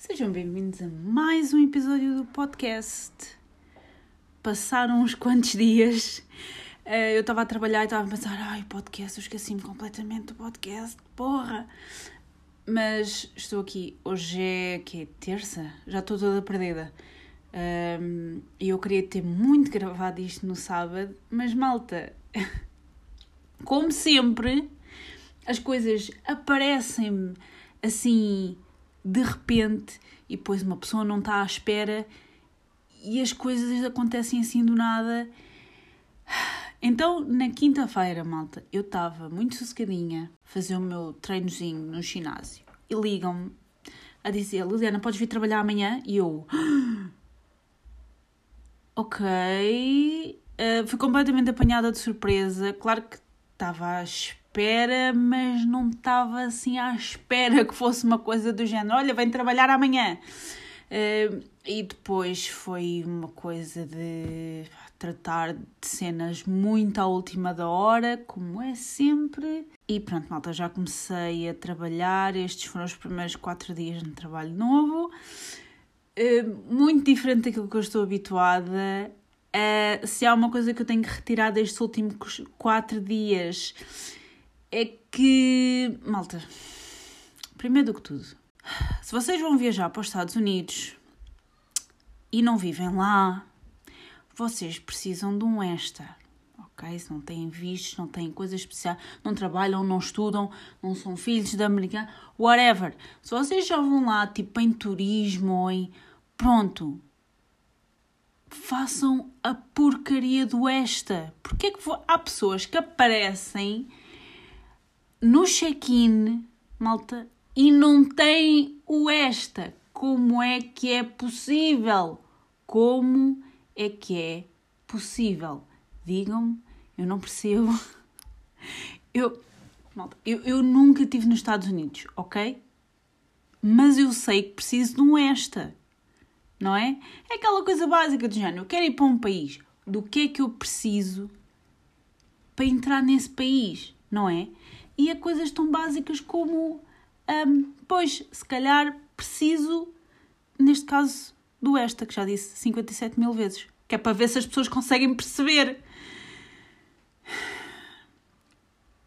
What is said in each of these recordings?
Sejam bem-vindos a mais um episódio do podcast. Passaram uns quantos dias, eh, eu estava a trabalhar e estava a pensar: ai, podcast, eu esqueci-me completamente do podcast, porra! Mas estou aqui, hoje é que é terça, já estou toda perdida. E eu queria ter muito gravado isto no sábado, mas malta, como sempre, as coisas aparecem-me assim de repente e depois uma pessoa não está à espera e as coisas acontecem assim do nada. Então, na quinta-feira, malta, eu estava muito sossegadinha a fazer o meu treinozinho no ginásio e ligam-me a dizer: Liliana, podes vir trabalhar amanhã? E eu, ok. Uh, fui completamente apanhada de surpresa. Claro que estava à espera, mas não estava assim à espera que fosse uma coisa do género: olha, vem trabalhar amanhã. Uh, e depois foi uma coisa de tratar de cenas muito à última da hora, como é sempre. E pronto, malta, já comecei a trabalhar. Estes foram os primeiros quatro dias de trabalho novo. Uh, muito diferente daquilo que eu estou habituada. Uh, se há uma coisa que eu tenho que retirar destes últimos quatro dias é que, malta, primeiro do que tudo, se vocês vão viajar para os Estados Unidos e não vivem lá, vocês precisam de um extra, ok? Se não têm vistos, não têm coisas especiais, não trabalham, não estudam, não são filhos de americano, whatever. Se vocês já vão lá, tipo, em turismo ou em... Pronto, façam a porcaria do esta. Porque é que há pessoas que aparecem no check-in, malta, e não têm o esta. Como é que é possível? Como é que é possível? Digam-me, eu não percebo. Eu, malta, eu, eu nunca estive nos Estados Unidos, ok? Mas eu sei que preciso de um esta não é? É aquela coisa básica do género. Eu quero ir para um país. Do que é que eu preciso para entrar nesse país, não é? E há coisas tão básicas como, um, pois, se calhar preciso, neste caso, do esta, que já disse 57 mil vezes. Que é para ver se as pessoas conseguem perceber.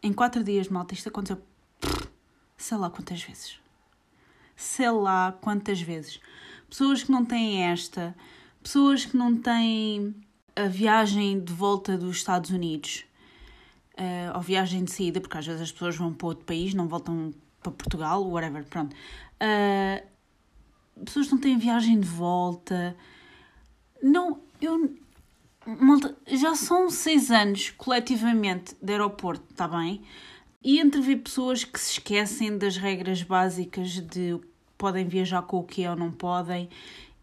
Em quatro dias, malta, isto aconteceu sei lá quantas vezes. Sei lá quantas vezes pessoas que não têm esta, pessoas que não têm a viagem de volta dos Estados Unidos, uh, ou viagem de saída, porque às vezes as pessoas vão para outro país, não voltam para Portugal, whatever, pronto. Uh, pessoas não têm viagem de volta. Não, eu. Já são seis anos coletivamente de aeroporto, está bem? E entrever pessoas que se esquecem das regras básicas de podem viajar com o que ou não podem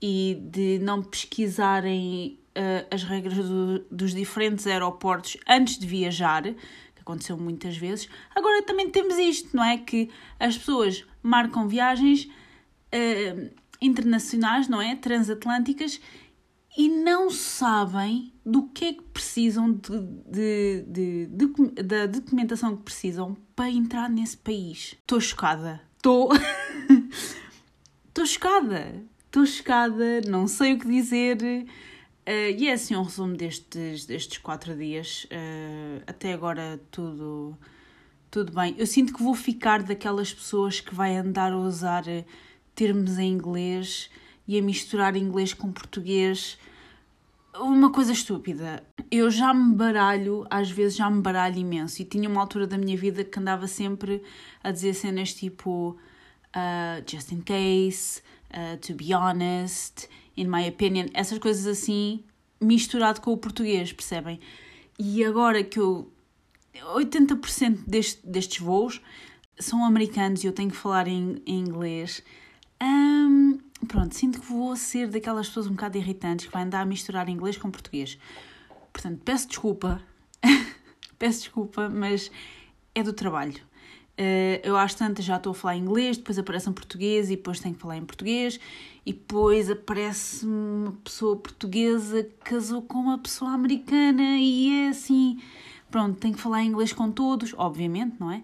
e de não pesquisarem uh, as regras do, dos diferentes aeroportos antes de viajar, que aconteceu muitas vezes. Agora também temos isto, não é? Que as pessoas marcam viagens uh, internacionais, não é? Transatlânticas e não sabem do que é que precisam de, de, de, da documentação que precisam para entrar nesse país. Estou chocada. Estou. Estou chocada, estou chocada, não sei o que dizer. Uh, e é assim um resumo destes, destes quatro dias. Uh, até agora tudo, tudo bem. Eu sinto que vou ficar daquelas pessoas que vai andar a usar termos em inglês e a misturar inglês com português. Uma coisa estúpida. Eu já me baralho, às vezes já me baralho imenso. E tinha uma altura da minha vida que andava sempre a dizer cenas tipo uh, just in case, to be honest, in my opinion, essas coisas assim, misturado com o português, percebem? E agora que eu. 80% deste, destes voos são americanos e eu tenho que falar em, em inglês. Um, pronto, sinto que vou ser daquelas pessoas um bocado irritantes que vai andar a misturar inglês com português. Portanto, peço desculpa, peço desculpa, mas é do trabalho. Uh, eu às tantas já estou a falar inglês, depois aparece um português e depois tenho que falar em português, e depois aparece uma pessoa portuguesa que casou com uma pessoa americana e é assim. Pronto, tenho que falar inglês com todos, obviamente, não é?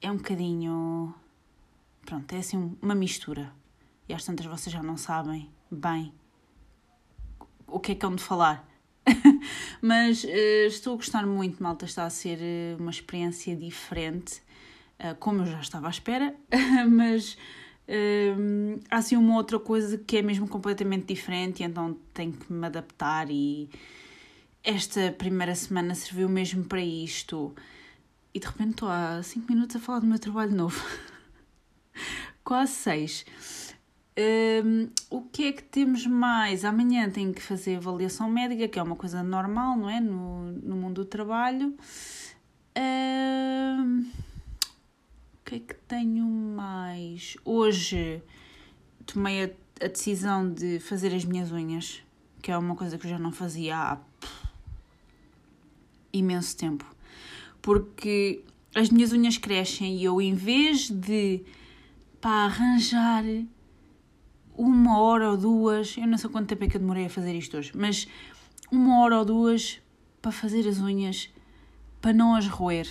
É um bocadinho Pronto, é assim uma mistura. E às tantas vocês já não sabem bem o que é que hão de falar. Mas uh, estou a gostar muito, malta. Está a ser uh, uma experiência diferente, uh, como eu já estava à espera, mas há assim uma outra coisa que é mesmo completamente diferente, então tenho que me adaptar. E esta primeira semana serviu mesmo para isto. E de repente estou há 5 minutos a falar do meu trabalho novo. Quase 6. Um, o que é que temos mais? Amanhã tenho que fazer avaliação médica, que é uma coisa normal, não é? No, no mundo do trabalho. Um, o que é que tenho mais? Hoje tomei a, a, decisão de fazer as minhas unhas, que é uma coisa que eu já não fazia há imenso tempo. Porque as minhas unhas crescem e eu, em vez de para arranjar uma hora ou duas, eu não sei quanto tempo é que eu demorei a fazer isto hoje, mas uma hora ou duas para fazer as unhas, para não as roer.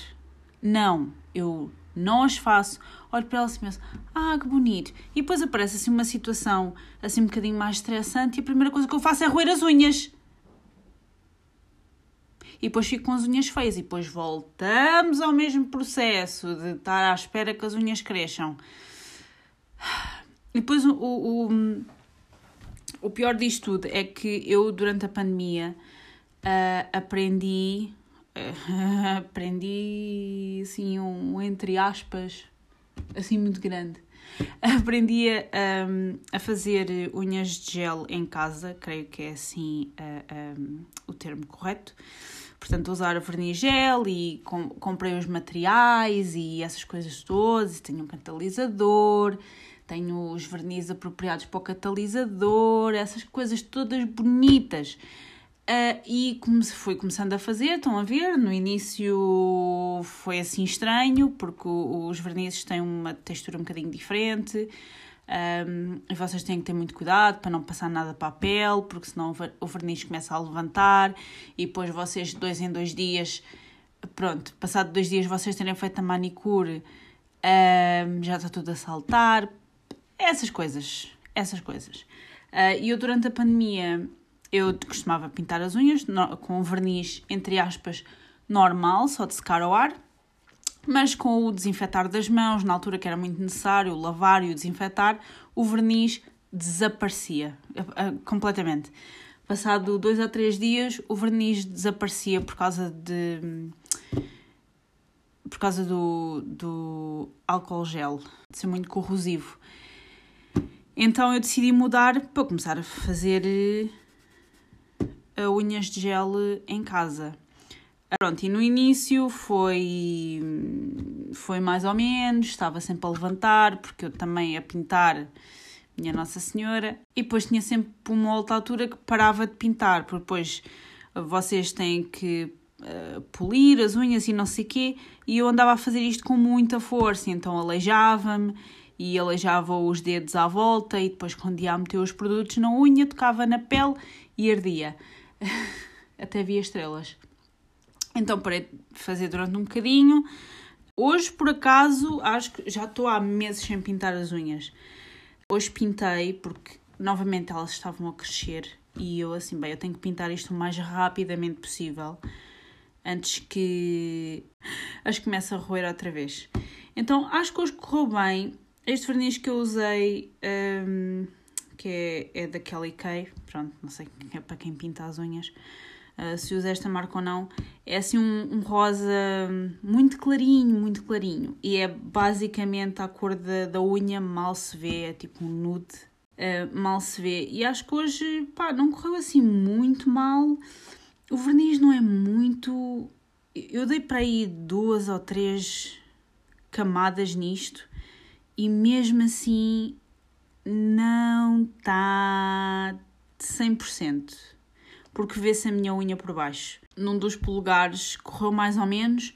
Não, eu não as faço, olho para elas e penso, ah, que bonito. E depois aparece assim uma situação assim um bocadinho mais estressante e a primeira coisa que eu faço é roer as unhas. E depois fico com as unhas feias e depois voltamos ao mesmo processo de estar à espera que as unhas cresçam. E depois o, o, o pior disto tudo é que eu, durante a pandemia, uh, aprendi. Uh, aprendi, assim, um, entre aspas, assim muito grande. Aprendi a, um, a fazer unhas de gel em casa, creio que é assim uh, um, o termo correto. Portanto, usar verniz gel e com, comprei os materiais e essas coisas todas. E tenho um catalisador tenho os vernizes apropriados para o catalisador, essas coisas todas bonitas. Uh, e como se foi começando a fazer, estão a ver, no início foi assim estranho, porque os vernizes têm uma textura um bocadinho diferente, um, e vocês têm que ter muito cuidado para não passar nada para a pele, porque senão o verniz começa a levantar, e depois vocês, dois em dois dias, pronto, passado dois dias vocês terem feito a manicure, um, já está tudo a saltar, essas coisas, essas coisas. Uh, e eu durante a pandemia eu costumava pintar as unhas no, com verniz, entre aspas, normal, só de secar ao ar, mas com o desinfetar das mãos, na altura que era muito necessário lavar e o desinfetar, o verniz desaparecia uh, completamente. Passado dois a três dias, o verniz desaparecia por causa de por causa do, do álcool gel, de ser muito corrosivo. Então eu decidi mudar para começar a fazer uh, unhas de gel em casa. Pronto, e no início foi, foi mais ou menos, estava sempre a levantar, porque eu também a pintar, minha Nossa Senhora, e depois tinha sempre uma outra altura que parava de pintar, porque depois vocês têm que uh, polir as unhas e não sei o quê, e eu andava a fazer isto com muita força, então aleijava-me e aleijava os dedos à volta e depois quando ia meter os produtos na unha tocava na pele e ardia. Até via estrelas. Então parei de fazer durante um bocadinho. Hoje, por acaso, acho que já estou há meses sem pintar as unhas. Hoje pintei porque novamente elas estavam a crescer e eu assim, bem, eu tenho que pintar isto o mais rapidamente possível antes que as comece a roer outra vez. Então acho que hoje correu bem. Este verniz que eu usei, um, que é, é da Kelly Kay, pronto, não sei é para quem pinta as unhas, uh, se usa esta marca ou não, é assim um, um, rosa muito clarinho, muito clarinho. E é basicamente a cor da, da unha, mal se vê, é tipo um nude, uh, mal se vê. E acho que hoje, pá, não correu assim muito mal. O verniz não é muito. Eu dei para aí duas ou três camadas nisto e mesmo assim não está 100%, porque vê-se a minha unha por baixo. Num dos polegares correu mais ou menos,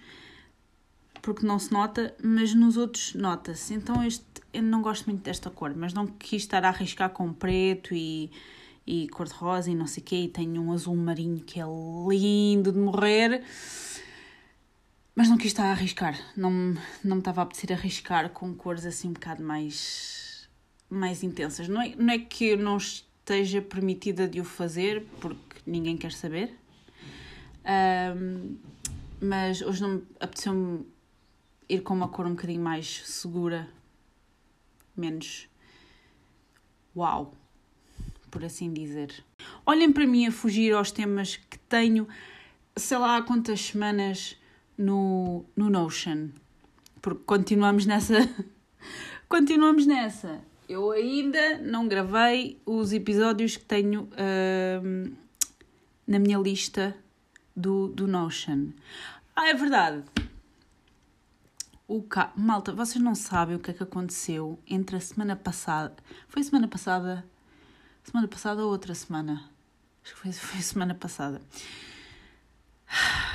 porque não se nota, mas nos outros nota-se. Então este, eu não gosto muito desta cor, mas não quis estar a arriscar com preto e, e cor-de-rosa e não sei o quê, e tenho um azul marinho que é lindo de morrer Mas não quis estar a arriscar. Não, não me estava a apetecer arriscar com cores assim um bocado mais, mais intensas. Não é, não é que eu não esteja permitida de o fazer, porque ninguém quer saber. Um, mas hoje não me apeteceu-me ir com uma cor um bocadinho mais segura, menos uau, por assim dizer. Olhem para mim a fugir aos temas que tenho, sei lá há quantas semanas no, no Notion, porque continuamos nessa. continuamos nessa. Eu ainda não gravei os episódios que tenho uh, na minha lista do, do Notion. Ah, é verdade. O ca... Malta, vocês não sabem o que é que aconteceu entre a semana passada. Foi semana passada? Semana passada ou outra semana? Acho que foi, foi semana passada.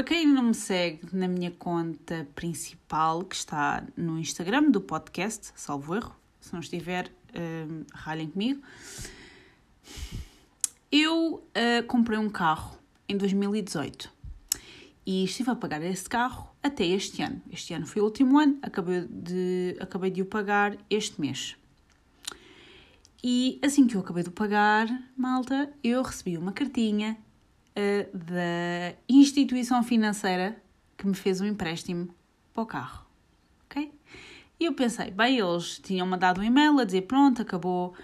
Para quem não me segue na minha conta principal, que está no Instagram do podcast, salvo erro, se não estiver, um, ralhem comigo. Eu uh, comprei um carro em 2018 e estive a pagar esse carro até este ano. Este ano foi o último ano, acabei de, acabei de o pagar este mês. E assim que eu acabei de pagar, malta, eu recebi uma cartinha uh, da instituição financeira que me fez um empréstimo para o carro. Ok? E eu pensei, bem, eles tinham mandado um e-mail a dizer: pronto, acabou,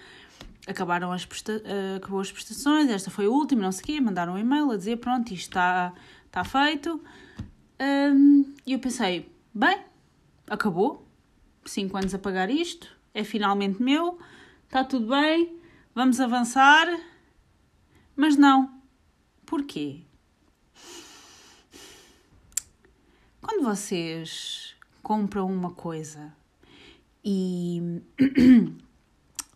acabaram as, presta uh, acabou as prestações, esta foi a última, não sei o quê. Mandaram um e-mail a dizer: pronto, isto está, feito. Um, e eu pensei: bem, acabou, 5 anos a pagar isto, é finalmente meu, está tudo bem, vamos avançar. Mas não. Porquê? Quando vocês compram uma coisa e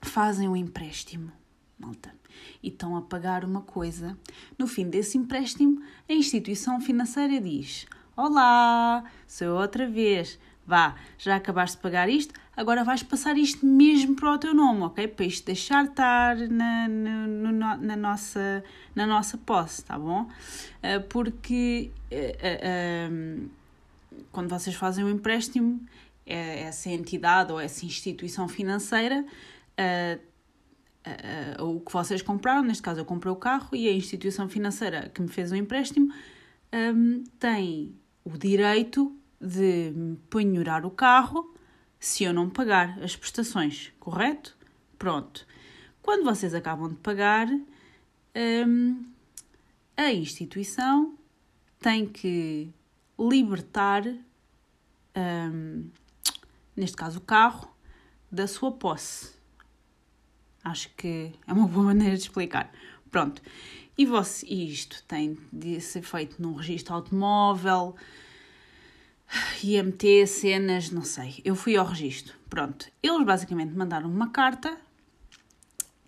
fazem um empréstimo, malta, e estão a pagar uma coisa, no fim desse empréstimo, a instituição financeira diz: Olá, sou eu outra vez. Vá, já acabaste de pagar isto, agora vais passar isto mesmo para o teu nome, ok? Para isto deixar de estar na, na, nossa, na nossa posse, tá bom? Eh, porque uh, uh, quando vocês fazem um empréstimo, é essa entidade ou essa instituição financeira, o que vocês compraram, neste caso eu comprei o carro e a instituição financeira que me fez o empréstimo tem o direito de penhorar o carro se eu não pagar as prestações, correto? Pronto. Quando vocês acabam de pagar, um, a instituição tem que libertar um, neste caso o carro, da sua posse. Acho que é uma boa maneira de explicar. Pronto. E você, isto tem de ser feito num registro automóvel, IMT, cenas, não sei. Eu fui ao registro. Pronto. Eles basicamente mandaram uma carta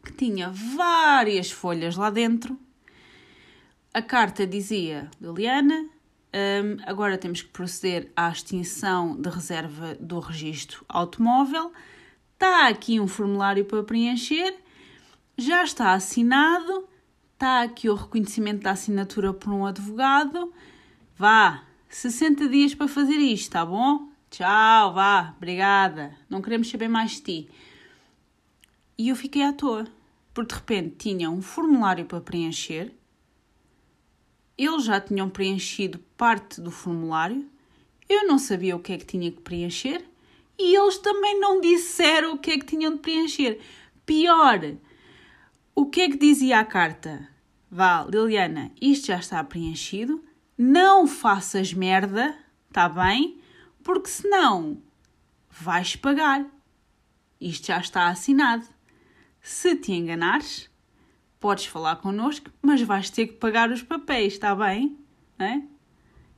que tinha várias folhas lá dentro. A carta dizia: Liliana, um, agora temos que proceder à extinção de reserva do registro automóvel. Está aqui um formulário para preencher, já está assinado, está aqui o reconhecimento da assinatura por um advogado. Vá, 60 dias para fazer isto, tá bom? Tchau, vá, obrigada. Não queremos saber mais de ti. E eu fiquei à toa, porque de repente tinha um formulário para preencher eles já tinham preenchido parte do formulário, eu não sabia o que é que tinha que preencher e eles também não disseram o que é que tinham de preencher. Pior, o que é que dizia a carta? Vá, Liliana, isto já está preenchido, não faças merda, tá bem? Porque senão vais pagar. Isto já está assinado. Se te enganares, podes falar connosco, mas vais ter que pagar os papéis, está bem? É?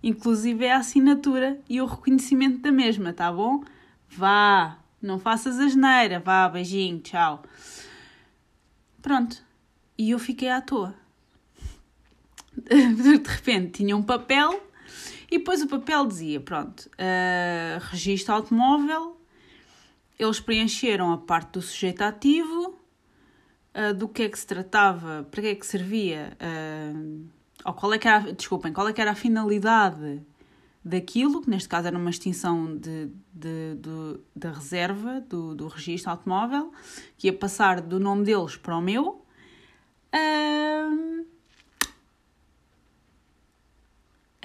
Inclusive é a assinatura e o reconhecimento da mesma, tá bom? Vá, não faças asneira, vá, beijinho, tchau. Pronto, e eu fiquei à toa. De repente tinha um papel e depois o papel dizia: pronto, uh, registro automóvel, eles preencheram a parte do sujeito ativo uh, do que é que se tratava, para que é que servia, uh, ou qual é que era, desculpem, qual é que era a finalidade daquilo, que neste caso era uma extinção de, de, de da reserva do, do registro automóvel, que ia passar do nome deles para o meu. Um...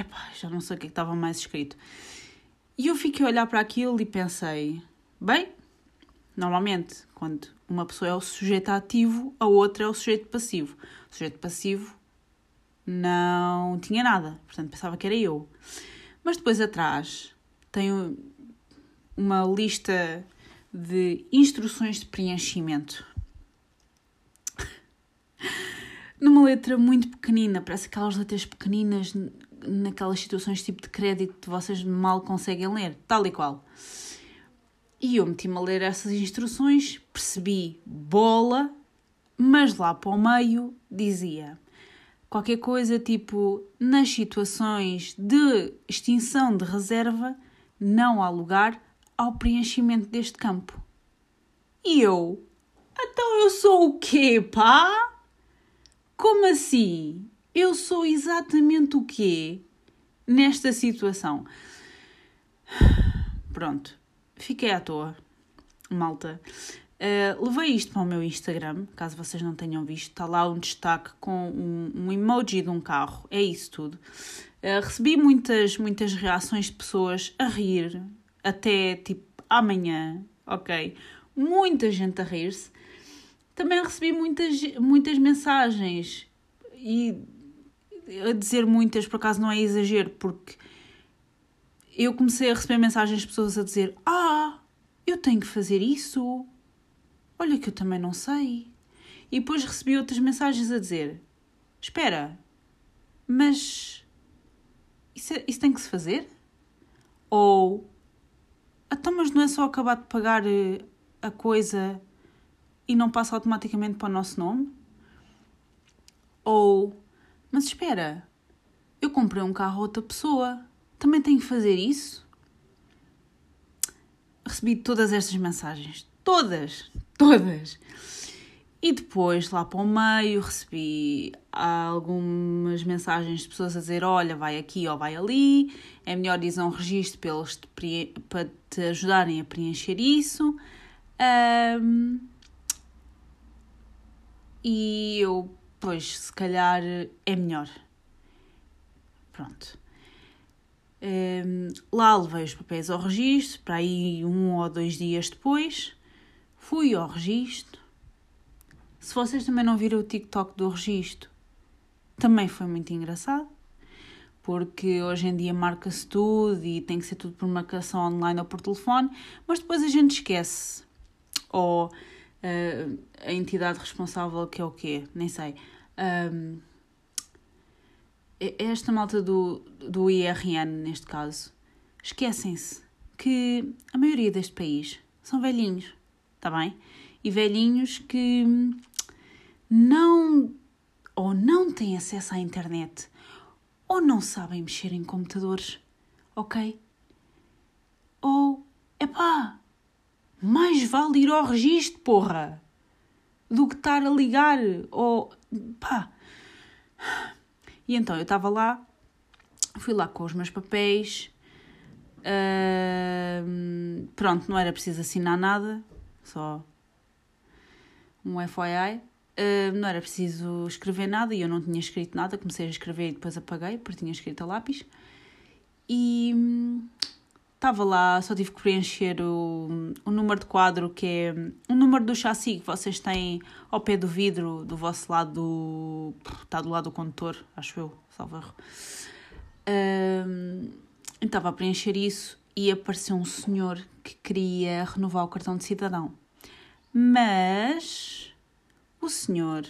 Epá, já não sei o que, é estava mais escrito. E eu fiquei a olhar para aquilo e pensei: bem, normalmente, quando uma pessoa é o sujeito ativo, a outra é o sujeito passivo. O sujeito passivo não tinha nada, portanto pensava que era eu. Mas depois atrás tem uma lista de instruções de preenchimento. Numa letra muito pequenina, parece aquelas letras pequeninas naquelas situações tipo de crédito que vocês mal conseguem ler, tal e qual. E eu meti-me a ler essas instruções, percebi bola, mas lá para o meio dizia qualquer coisa tipo nas situações de extinção de reserva não há lugar ao preenchimento deste campo. E eu? Então eu sou o quê, pá? Como assim? Eu sou exatamente o quê nesta situação? Pronto, fiquei à toa, malta. Uh, levei isto para o meu Instagram, caso vocês não tenham visto. Está lá um destaque com um, um emoji de um carro. É isso tudo. Uh, recebi muitas, muitas reações de pessoas a rir, até tipo amanhã, ok? Muita gente a rir-se. Também recebi muitas, muitas mensagens e a dizer muitas, por acaso não é exagero, porque eu comecei a receber mensagens de pessoas a dizer: Ah, eu tenho que fazer isso Olha que eu também não sei. E depois recebi outras mensagens a dizer: Espera, mas isso, é, isso tem que se fazer? Ou então, mas não é só acabar de pagar eh, a coisa e não passa automaticamente para o nosso nome? Ou, mas espera, eu comprei um carro a outra pessoa, também tenho que fazer isso? Recebi todas estas mensagens, todas, todas. E depois, lá para o meio, recebi algumas mensagens de pessoas a dizer: Olha, vai aqui ou vai ali, é melhor dizer um registro para, te, para te ajudarem a preencher isso. Um, e eu, pois, se calhar é melhor. Pronto. Um, lá levei os papéis ao registro, para aí um ou dois dias depois. Fui ao registro. Se vocês também não viram o TikTok do registro, também foi muito engraçado, porque hoje em dia marca-se tudo e tem que ser tudo por marcação online ou por telefone, mas depois a gente esquece. Ou uh, a entidade responsável, que é o quê? Nem sei. Um, esta malta do, do IRN, neste caso, esquecem-se que a maioria deste país são velhinhos está bem? E velhinhos que não ou não têm acesso à internet ou não sabem mexer em computadores, ok? Ou, epá, mais vale ir ao registro, porra, do que estar a ligar, ou, pá. E então eu estava lá, fui lá com os meus papéis, uh, pronto, não era preciso assinar nada, só um FYI. Uh, não era preciso escrever nada e eu não tinha escrito nada. Comecei a escrever e depois apaguei porque tinha escrito a lápis. E estava lá, só tive que preencher o, o número de quadro que é o número do chassi que vocês têm ao pé do vidro do vosso lado. Do, está do lado do condutor, acho eu, salvo erro. Uh, estava a preencher isso e apareceu um senhor que queria renovar o cartão de cidadão. Mas o senhor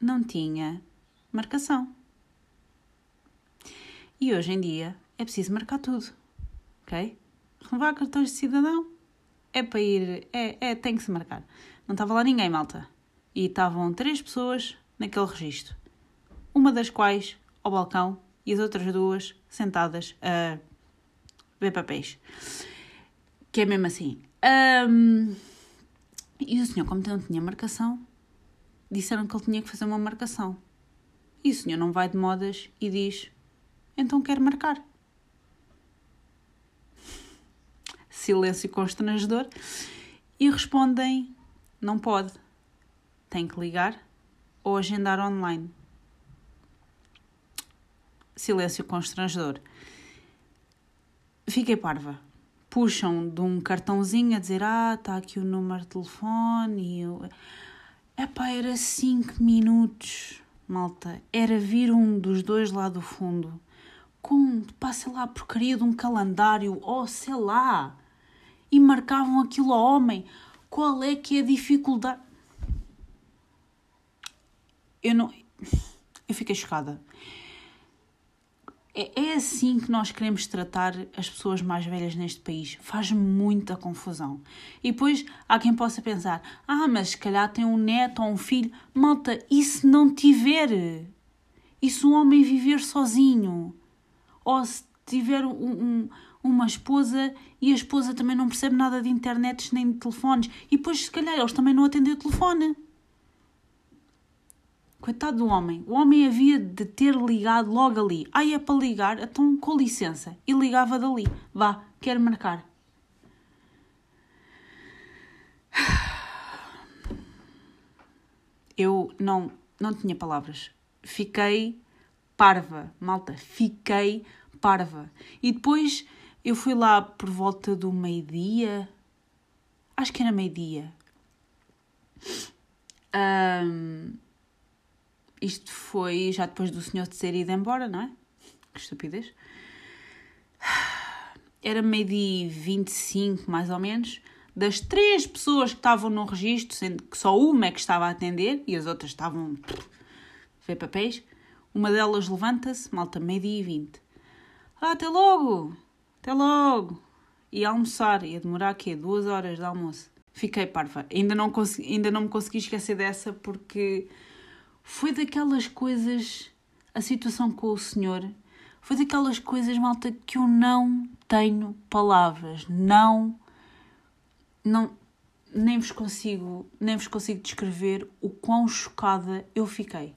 não tinha marcação. E hoje em dia é preciso marcar tudo, ok? Renovar cartões de cidadão é para ir, é, é, tem que se marcar. Não estava lá ninguém, malta. E estavam três pessoas naquele registro. Uma das quais ao balcão e as outras duas sentadas a ver papéis. Que é mesmo assim. Um, e o senhor, como não tinha marcação, disseram que ele tinha que fazer uma marcação. E o senhor não vai de modas e diz: Então quero marcar. Silêncio constrangedor, e respondem: não pode, tem que ligar ou agendar online. Silêncio constrangedor. Fiquei parva. Puxam de um cartãozinho a dizer: Ah, está aqui o número de telefone. E eu. Epá, era 5 minutos, malta. Era vir um dos dois lá do fundo com, pá, sei lá, porcaria de um calendário, ou sei lá. E marcavam aquilo ao homem. Qual é que é a dificuldade? Eu não. Eu fiquei chocada. É, é assim que nós queremos tratar as pessoas mais velhas neste país. Faz muita confusão. E depois há quem possa pensar: ah, mas se calhar tem um neto ou um filho. Malta, e se não tiver? E se um homem viver sozinho? Ou se tiver um, um, uma esposa e a esposa também não percebe nada de internet nem de telefones? E depois, se calhar, eles também não atendem o telefone. Coitado do homem. O homem havia de ter ligado logo ali. Ah, é para ligar? Então, com licença. E ligava dali. Vá, quero marcar. Eu não, não tinha palavras. Fiquei parva, malta. Fiquei parva. E depois eu fui lá por volta do meio-dia. Acho que era meio-dia. Um, isto foi já depois do senhor ter ido embora, não é? Que estupidez. Era meio-dia 25, mais ou menos. Das três pessoas que estavam no registro, sendo que só uma é que estava a atender e as outras estavam a ver papéis, uma delas levanta-se, malta, meio-dia e 20. Ah, até logo! Até logo! E almoçar, ia demorar quê? Duas horas de almoço. Fiquei parva. Ainda não, consegui, ainda não me consegui esquecer dessa porque foi daquelas coisas, a situação com o senhor, foi daquelas coisas, malta, que eu não tenho palavras, não, não, nem vos consigo, nem vos consigo descrever o quão chocada eu fiquei.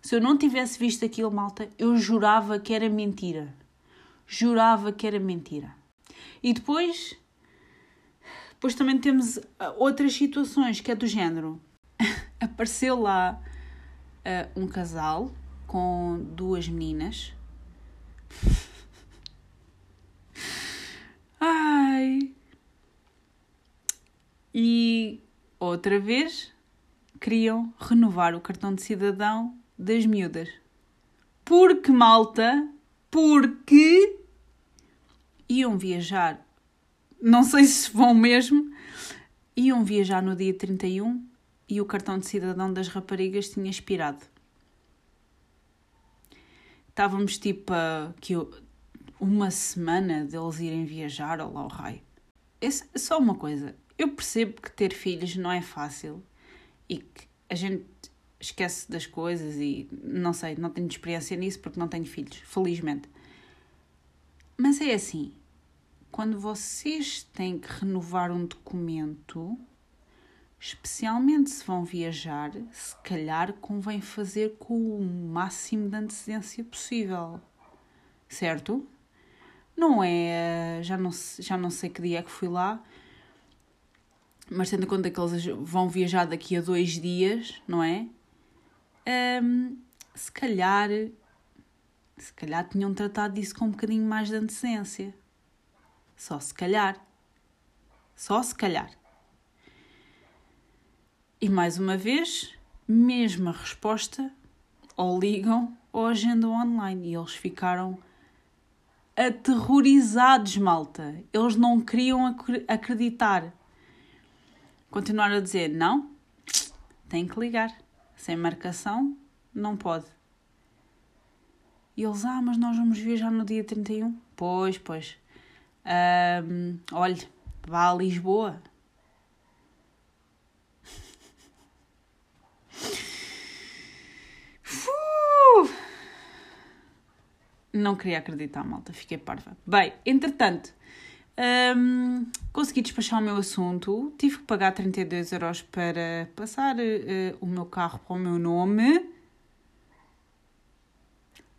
Se eu não tivesse visto aquilo, malta, eu jurava que era mentira. Jurava que era mentira. E depois, depois também temos ah, outras situações que é do género. Apareceu lá uh, um casal com duas meninas. Ai! E outra vez queriam renovar o cartão de cidadão das miúdas. Porque, malta, porque iam viajar, não sei se vão mesmo, iam viajar no dia 31 e o cartão de cidadão das raparigas tinha expirado. Estávamos tipo a que uma semana deles irem viajar ao raio. Esse, só uma coisa, eu percebo que ter filhos não é fácil e que a gente esquece das coisas e não sei, não tenho experiência nisso porque não tenho filhos, felizmente. Mas é assim, quando vocês têm que renovar um documento, especialmente se vão viajar, se calhar convém fazer com o máximo de antecedência possível. Certo? Não é. Já não, já não sei que dia é que fui lá, mas tendo em conta que eles vão viajar daqui a dois dias, não é? Um, se calhar. Se calhar tinham tratado disso com um bocadinho mais de antecedência. Só se calhar. Só se calhar. E mais uma vez, mesma resposta, ou ligam ou agendam online. E eles ficaram aterrorizados, malta. Eles não queriam acreditar. Continuaram a dizer: não, tem que ligar. Sem marcação, não pode. E eles: ah, mas nós vamos viajar no dia 31. Pois, pois. Um, olhe, vá a Lisboa Não queria acreditar, malta, fiquei parva. Bem, entretanto, um, consegui despachar o meu assunto, tive que pagar 32 euros para passar uh, o meu carro para o meu nome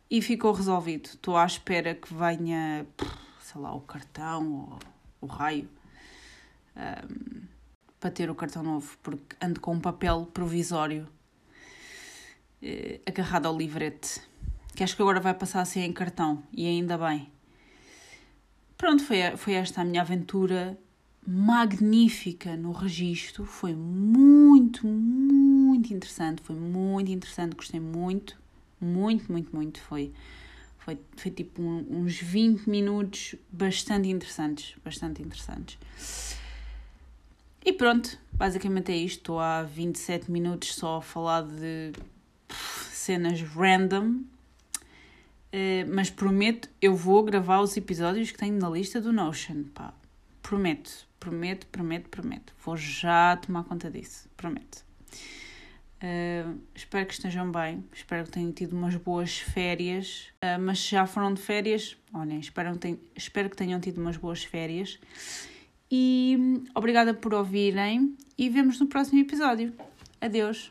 e ficou resolvido. Estou à espera que venha, sei lá, o cartão ou o raio um, para ter o cartão novo, porque ando com um papel provisório uh, agarrado ao livrete, que acho que agora vai passar a ser em cartão, e ainda bem. Pronto, foi, foi esta a minha aventura magnífica no registro, foi muito, muito interessante, foi muito interessante, gostei muito, muito, muito, muito, foi, foi, foi tipo um, uns 20 minutos bastante interessantes, bastante interessantes. E pronto, basicamente é isto, estou há 27 minutos só a falar de cenas random, Uh, mas prometo, eu vou gravar os episódios que tenho na lista do Notion, pá. Prometo, prometo, prometo, prometo. Vou já tomar conta disso, prometo. Uh, espero que estejam bem, espero que tenham tido umas boas férias. Uh, mas se já foram de férias, olhem, espero, espero que tenham tido umas boas férias. E obrigada por ouvirem e vemos no próximo episódio. Adeus!